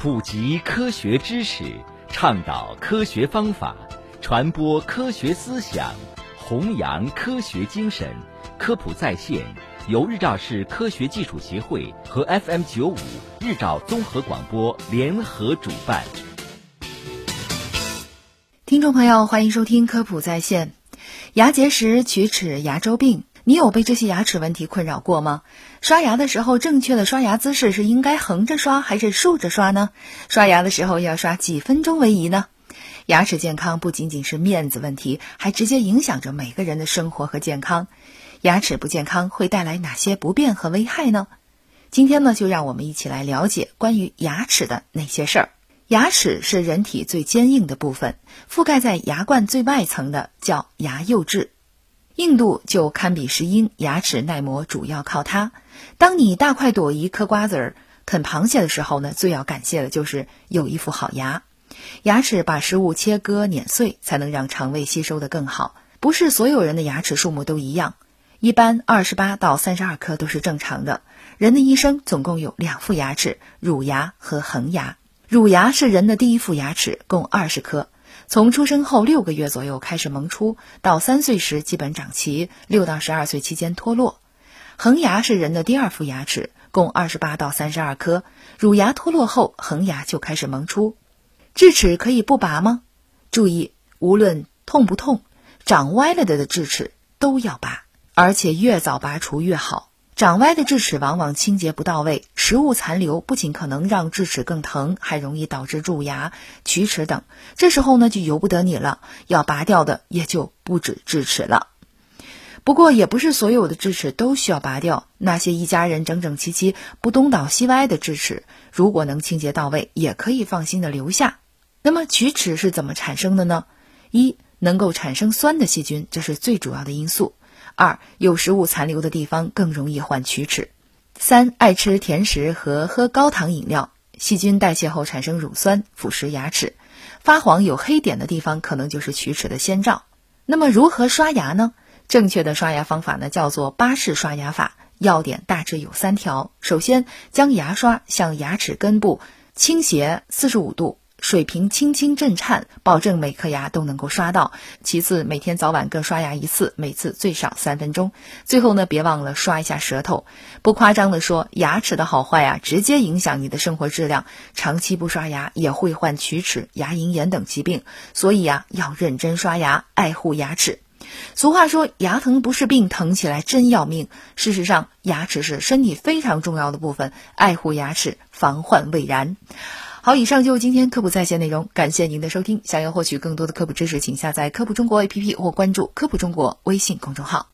普及科学知识，倡导科学方法，传播科学思想，弘扬科学精神。科普在线由日照市科学技术协会和 FM 九五日照综合广播联合主办。听众朋友，欢迎收听科普在线。牙结石、龋齿、牙周病，你有被这些牙齿问题困扰过吗？刷牙的时候，正确的刷牙姿势是应该横着刷还是竖着刷呢？刷牙的时候要刷几分钟为宜呢？牙齿健康不仅仅是面子问题，还直接影响着每个人的生活和健康。牙齿不健康会带来哪些不便和危害呢？今天呢，就让我们一起来了解关于牙齿的那些事儿。牙齿是人体最坚硬的部分，覆盖在牙冠最外层的叫牙釉质，硬度就堪比石英，牙齿耐磨主要靠它。当你大快朵颐嗑瓜子儿、啃螃蟹的时候呢，最要感谢的就是有一副好牙。牙齿把食物切割碾碎，才能让肠胃吸收的更好。不是所有人的牙齿数目都一样，一般二十八到三十二颗都是正常的。人的一生总共有两副牙齿，乳牙和恒牙。乳牙是人的第一副牙齿，共二十颗，从出生后六个月左右开始萌出，到三岁时基本长齐，六到十二岁期间脱落。恒牙是人的第二副牙齿，共二十八到三十二颗，乳牙脱落后，恒牙就开始萌出。智齿可以不拔吗？注意，无论痛不痛，长歪了的的智齿都要拔，而且越早拔除越好。长歪的智齿往往清洁不到位，食物残留不仅可能让智齿更疼，还容易导致蛀牙、龋齿等。这时候呢，就由不得你了，要拔掉的也就不止智齿了。不过，也不是所有的智齿都需要拔掉。那些一家人整整齐齐、不东倒西歪的智齿，如果能清洁到位，也可以放心的留下。那么，龋齿是怎么产生的呢？一，能够产生酸的细菌，这是最主要的因素。二有食物残留的地方更容易患龋齿。三爱吃甜食和喝高糖饮料，细菌代谢后产生乳酸，腐蚀牙齿。发黄有黑点的地方可能就是龋齿的先兆。那么如何刷牙呢？正确的刷牙方法呢叫做巴氏刷牙法，要点大致有三条：首先将牙刷向牙齿根部倾斜四十五度。水平轻轻震颤，保证每颗牙都能够刷到。其次，每天早晚各刷牙一次，每次最少三分钟。最后呢，别忘了刷一下舌头。不夸张的说，牙齿的好坏啊，直接影响你的生活质量。长期不刷牙也会患龋齿、牙龈炎等疾病。所以啊，要认真刷牙，爱护牙齿。俗话说，牙疼不是病，疼起来真要命。事实上，牙齿是身体非常重要的部分，爱护牙齿，防患未然。好，以上就是今天科普在线内容，感谢您的收听。想要获取更多的科普知识，请下载科普中国 APP 或关注科普中国微信公众号。